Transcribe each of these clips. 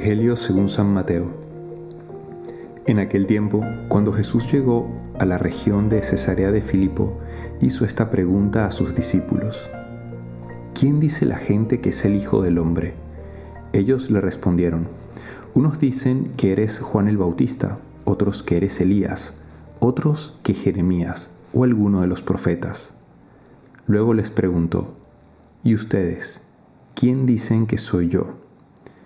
Evangelio según San Mateo. En aquel tiempo, cuando Jesús llegó a la región de Cesarea de Filipo, hizo esta pregunta a sus discípulos. ¿Quién dice la gente que es el Hijo del Hombre? Ellos le respondieron, unos dicen que eres Juan el Bautista, otros que eres Elías, otros que Jeremías o alguno de los profetas. Luego les preguntó, ¿y ustedes? ¿Quién dicen que soy yo?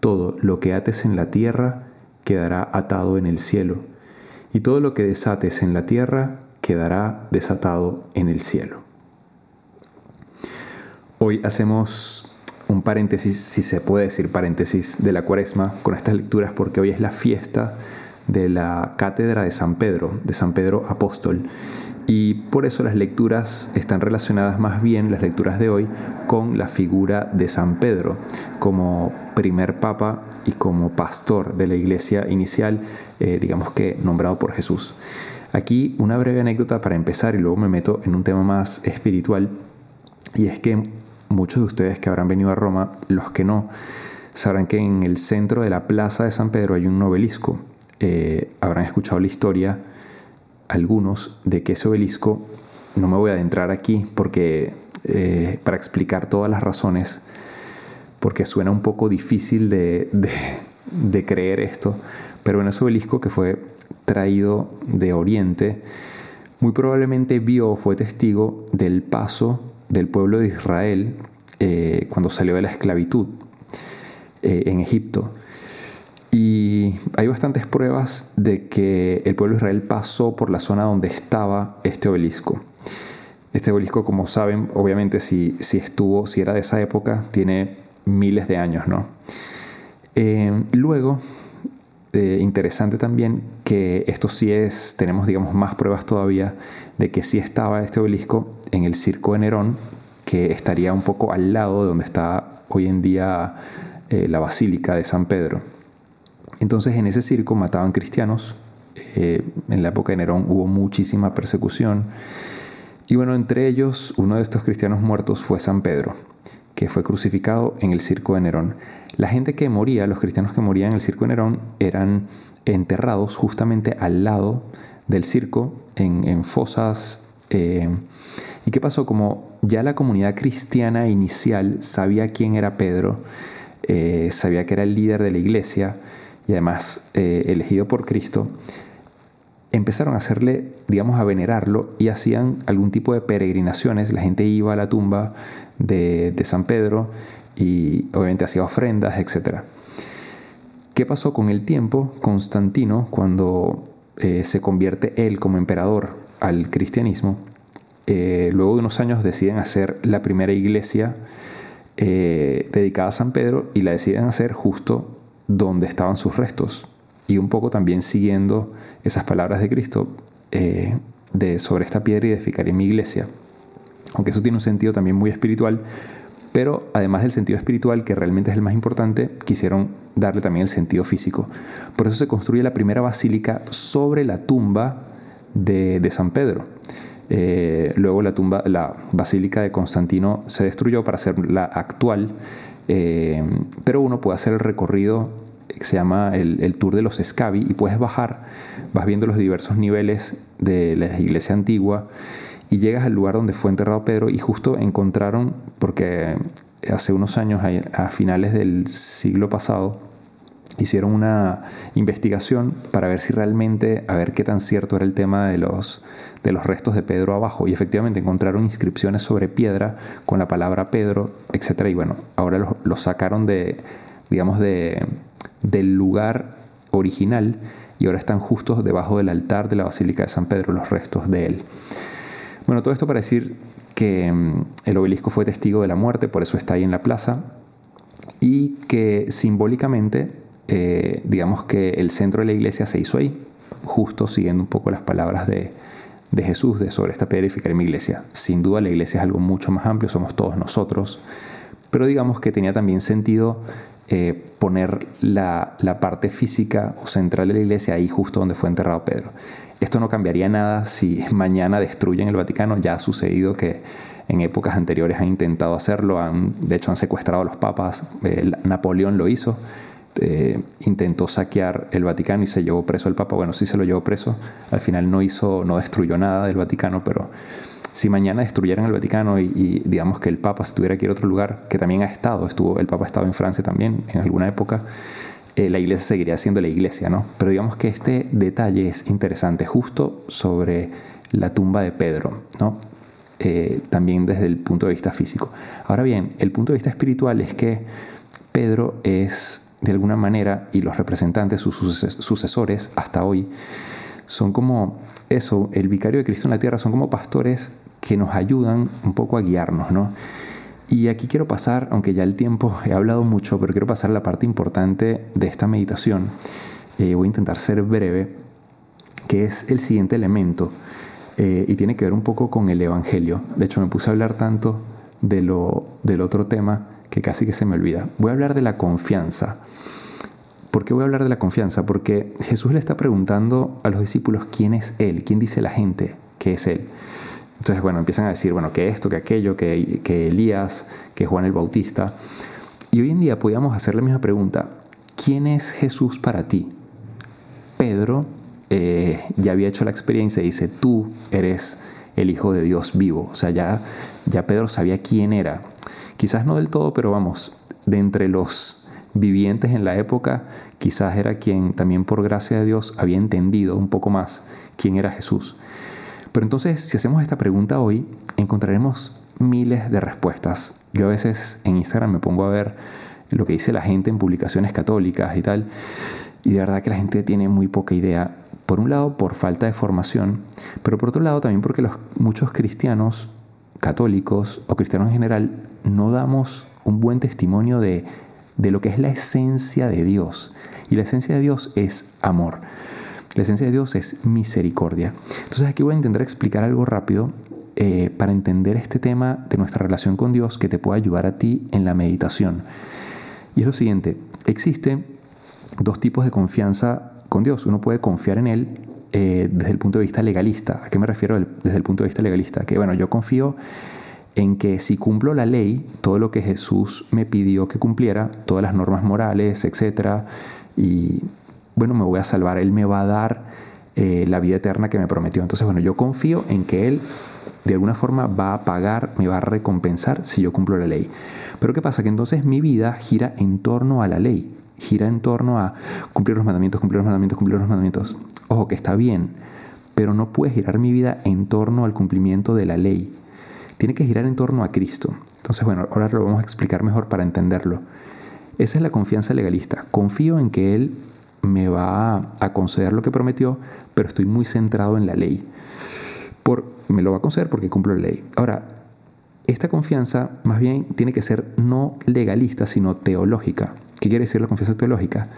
todo lo que ates en la tierra quedará atado en el cielo, y todo lo que desates en la tierra quedará desatado en el cielo. Hoy hacemos un paréntesis, si se puede decir paréntesis, de la cuaresma con estas lecturas porque hoy es la fiesta de la cátedra de San Pedro, de San Pedro Apóstol. Y por eso las lecturas están relacionadas más bien, las lecturas de hoy, con la figura de San Pedro como primer papa y como pastor de la iglesia inicial, eh, digamos que nombrado por Jesús. Aquí una breve anécdota para empezar y luego me meto en un tema más espiritual. Y es que muchos de ustedes que habrán venido a Roma, los que no, sabrán que en el centro de la plaza de San Pedro hay un obelisco. Eh, habrán escuchado la historia algunos de que ese obelisco, no me voy a adentrar aquí porque eh, para explicar todas las razones, porque suena un poco difícil de, de, creer esto, pero en ese obelisco que fue traído de Oriente, muy probablemente vio, fue testigo del paso del pueblo de Israel eh, cuando salió de la esclavitud eh, en Egipto. Y hay bastantes pruebas de que el pueblo de Israel pasó por la zona donde estaba este obelisco. Este obelisco, como saben, obviamente si, si estuvo, si era de esa época, tiene miles de años, ¿no? Eh, luego, eh, interesante también que esto sí es, tenemos digamos más pruebas todavía de que sí estaba este obelisco en el circo de Nerón, que estaría un poco al lado de donde está hoy en día eh, la Basílica de San Pedro. Entonces en ese circo mataban cristianos. En la época de Nerón hubo muchísima persecución. Y bueno, entre ellos uno de estos cristianos muertos fue San Pedro, que fue crucificado en el circo de Nerón. La gente que moría, los cristianos que morían en el circo de Nerón, eran enterrados justamente al lado del circo, en, fosas. Eh, ¿Y qué pasó? Como ya la comunidad cristiana inicial sabía quién era Pedro, eh, sabía que era el líder de la iglesia, y además eh, elegido por Cristo, empezaron a hacerle, digamos, a venerarlo y hacían algún tipo de peregrinaciones. La gente iba a la tumba de, San Pedro y obviamente hacía ofrendas, etc. ¿Qué pasó con el tiempo? Constantino, cuando eh, se convierte él como emperador al cristianismo, eh, luego de unos años deciden hacer la primera iglesia dedicada a San Pedro y la deciden hacer justo donde estaban sus restos y un poco también siguiendo esas palabras de Cristo eh, de sobre esta piedra y edificaré mi iglesia. Aunque eso tiene un sentido también muy espiritual, pero además del sentido espiritual, que realmente es el más importante, quisieron darle también el sentido físico. Por eso se construye la primera basílica sobre la tumba de, San Pedro. Eh, luego la tumba, la basílica de Constantino se destruyó para hacer la actual, eh, pero uno puede hacer el recorrido que se llama el, Tour de los Scavi y puedes bajar, vas viendo los diversos niveles de la iglesia antigua y llegas al lugar donde fue enterrado Pedro y justo encontraron, porque hace unos años, a finales del siglo pasado, hicieron una investigación para ver si realmente, a ver qué tan cierto era el tema de los, de los restos de Pedro abajo. Y efectivamente encontraron inscripciones sobre piedra con la palabra Pedro, etc. Y bueno, ahora los, sacaron de, digamos, de, del lugar original y ahora están justos debajo del altar de la Basílica de San Pedro, los restos de él. Bueno, todo esto para decir que mm, el obelisco fue testigo de la muerte, por eso está ahí en la plaza, y que simbólicamente, eh, digamos que el centro de la iglesia se hizo ahí, justo siguiendo un poco las palabras de, de Jesús de sobre esta piedra edificaré mi iglesia. Sin duda la iglesia es algo mucho más amplio, somos todos nosotros, pero digamos que tenía también sentido eh, poner la, la, parte física o central de la iglesia ahí justo donde fue enterrado Pedro. Esto no cambiaría nada si mañana destruyen el Vaticano, ya ha sucedido que en épocas anteriores han intentado hacerlo, han, de hecho han secuestrado a los papas, eh, Napoleón lo hizo, eh, intentó saquear el Vaticano y se llevó preso al Papa. Bueno, sí se lo llevó preso. Al final no hizo, no destruyó nada del Vaticano, pero si mañana destruyeran el Vaticano y, digamos que el Papa se tuviera que ir a otro lugar, que también ha estado, estuvo, el Papa ha estado en Francia también en alguna época, eh, la iglesia seguiría siendo la iglesia, ¿no? Pero digamos que este detalle es interesante, justo sobre la tumba de Pedro, ¿no? Eh, también desde el punto de vista físico. Ahora bien, el punto de vista espiritual es que Pedro es de alguna manera, y los representantes, sus sucesores hasta hoy, son como eso, el vicario de Cristo en la tierra, son como pastores que nos ayudan un poco a guiarnos, ¿no? Y aquí quiero pasar, aunque ya el tiempo he hablado mucho, pero quiero pasar a la parte importante de esta meditación. Eh, voy a intentar ser breve, que es el siguiente elemento, eh, y tiene que ver un poco con el Evangelio. De hecho, me puse a hablar tanto de lo, del otro tema que casi que se me olvida. Voy a hablar de la confianza. ¿Por qué voy a hablar de la confianza? Porque Jesús le está preguntando a los discípulos quién es Él, quién dice la gente que es Él. Entonces, bueno, empiezan a decir, bueno, que esto, que aquello, que, que Elías, que Juan el Bautista. Y hoy en día podríamos hacer la misma pregunta. ¿Quién es Jesús para ti? Pedro eh, ya había hecho la experiencia y dice, tú eres el Hijo de Dios vivo. O sea, ya, ya Pedro sabía quién era. Quizás no del todo, pero vamos, de entre los vivientes en la época, quizás era quien también por gracia de Dios había entendido un poco más quién era Jesús. Pero entonces, si hacemos esta pregunta hoy, encontraremos miles de respuestas. Yo a veces en Instagram me pongo a ver lo que dice la gente en publicaciones católicas y tal, y de verdad que la gente tiene muy poca idea. Por un lado, por falta de formación, pero por otro lado también porque los, muchos cristianos católicos o cristianos en general no damos un buen testimonio de de lo que es la esencia de Dios. Y la esencia de Dios es amor. La esencia de Dios es misericordia. Entonces aquí voy a intentar explicar algo rápido eh, para entender este tema de nuestra relación con Dios que te pueda ayudar a ti en la meditación. Y es lo siguiente, existen dos tipos de confianza con Dios. Uno puede confiar en Él eh, desde el punto de vista legalista. ¿A qué me refiero desde el punto de vista legalista? Que bueno, yo confío en que si cumplo la ley, todo lo que Jesús me pidió que cumpliera, todas las normas morales, etc., y bueno, me voy a salvar, Él me va a dar eh, la vida eterna que me prometió. Entonces, bueno, yo confío en que Él de alguna forma va a pagar, me va a recompensar si yo cumplo la ley. Pero ¿qué pasa? Que entonces mi vida gira en torno a la ley, gira en torno a cumplir los mandamientos, cumplir los mandamientos, cumplir los mandamientos. Ojo, que está bien, pero no puede girar mi vida en torno al cumplimiento de la ley tiene que girar en torno a Cristo. Entonces, bueno, ahora lo vamos a explicar mejor para entenderlo. Esa es la confianza legalista. Confío en que Él me va a conceder lo que prometió, pero estoy muy centrado en la ley. Por, me lo va a conceder porque cumplo la ley. Ahora, esta confianza más bien tiene que ser no legalista, sino teológica. ¿Qué quiere decir la confianza teológica?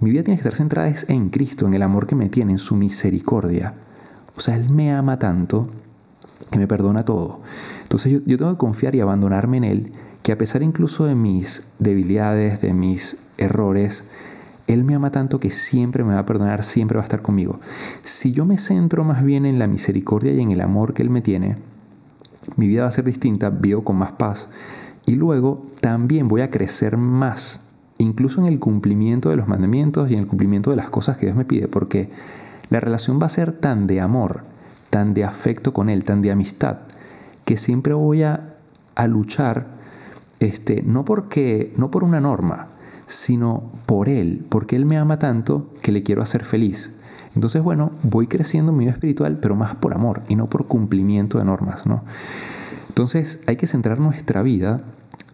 Mi vida tiene que estar centrada en Cristo, en el amor que me tiene, en su misericordia. O sea, Él me ama tanto que me perdona todo. Entonces yo, tengo que confiar y abandonarme en Él, que a pesar incluso de mis debilidades, de mis errores, Él me ama tanto que siempre me va a perdonar, siempre va a estar conmigo. Si yo me centro más bien en la misericordia y en el amor que Él me tiene, mi vida va a ser distinta, vivo con más paz y luego también voy a crecer más, incluso en el cumplimiento de los mandamientos y en el cumplimiento de las cosas que Dios me pide, porque la relación va a ser tan de amor, tan de afecto con Él, tan de amistad, que siempre voy a, luchar, este, no, porque, no por una norma, sino por Él, porque Él me ama tanto que le quiero hacer feliz. Entonces, bueno, voy creciendo en mi vida espiritual, pero más por amor y no por cumplimiento de normas, ¿no? Entonces, hay que centrar nuestra vida,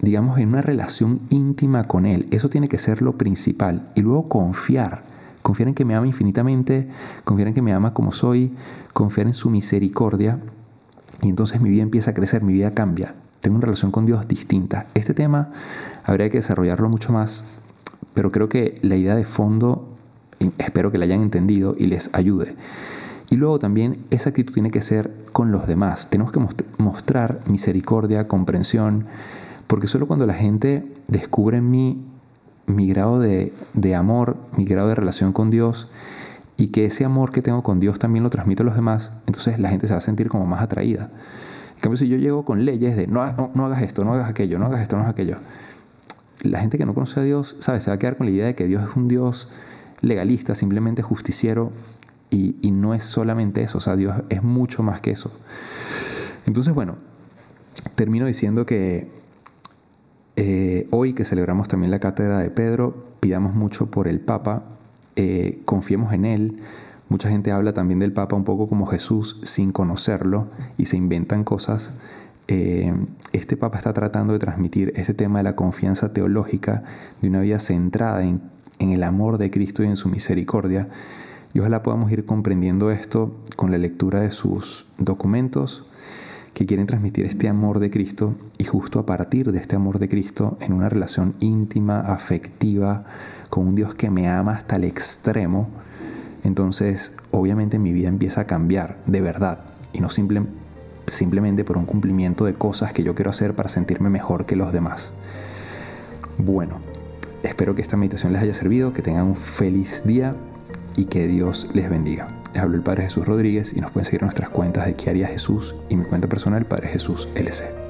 digamos, en una relación íntima con Él. Eso tiene que ser lo principal. Y luego confiar. Confiar en que me ama infinitamente, confiar en que me ama como soy, confiar en su misericordia y entonces mi vida empieza a crecer, mi vida cambia. tengo una relación con Dios distinta. Este tema habría que desarrollarlo mucho más, pero creo que la idea de fondo, espero que la hayan entendido y les ayude. Y luego también esa actitud tiene que ser con los demás. Tenemos que mostrar misericordia, comprensión, porque solo cuando la gente descubre en mí mi grado de, de amor, mi grado de relación con Dios, y que ese amor que tengo con Dios también lo transmito a los demás, entonces la gente se va a sentir como más atraída. En cambio, si yo llego con leyes de no, no, hagas esto, no hagas aquello, no hagas esto, no hagas aquello, la gente que no conoce a Dios, ¿sabes? Se va a quedar con la idea de que Dios es un Dios legalista, simplemente justiciero, y, y no es solamente eso, o sea, Dios es mucho más que eso. Entonces, bueno, termino diciendo que eh, hoy que celebramos también la cátedra de Pedro, pidamos mucho por el Papa, eh, confiemos en él. Mucha gente habla también del Papa un poco como Jesús sin conocerlo y se inventan cosas. Eh, este Papa está tratando de transmitir este tema de la confianza teológica, de una vida centrada en, en el amor de Cristo y en su misericordia. Y ojalá podamos ir comprendiendo esto con la lectura de sus documentos, que quieren transmitir este amor de Cristo y justo a partir de este amor de Cristo en una relación íntima, afectiva, con un Dios que me ama hasta el extremo, entonces obviamente mi vida empieza a cambiar de verdad y no simplemente por un cumplimiento de cosas que yo quiero hacer para sentirme mejor que los demás. Bueno, espero que esta meditación les haya servido, que tengan un feliz día y que Dios les bendiga. Les hablo el Padre Jesús Rodríguez y nos pueden seguir nuestras cuentas de haría Jesús y mi cuenta personal Padre Jesús LC.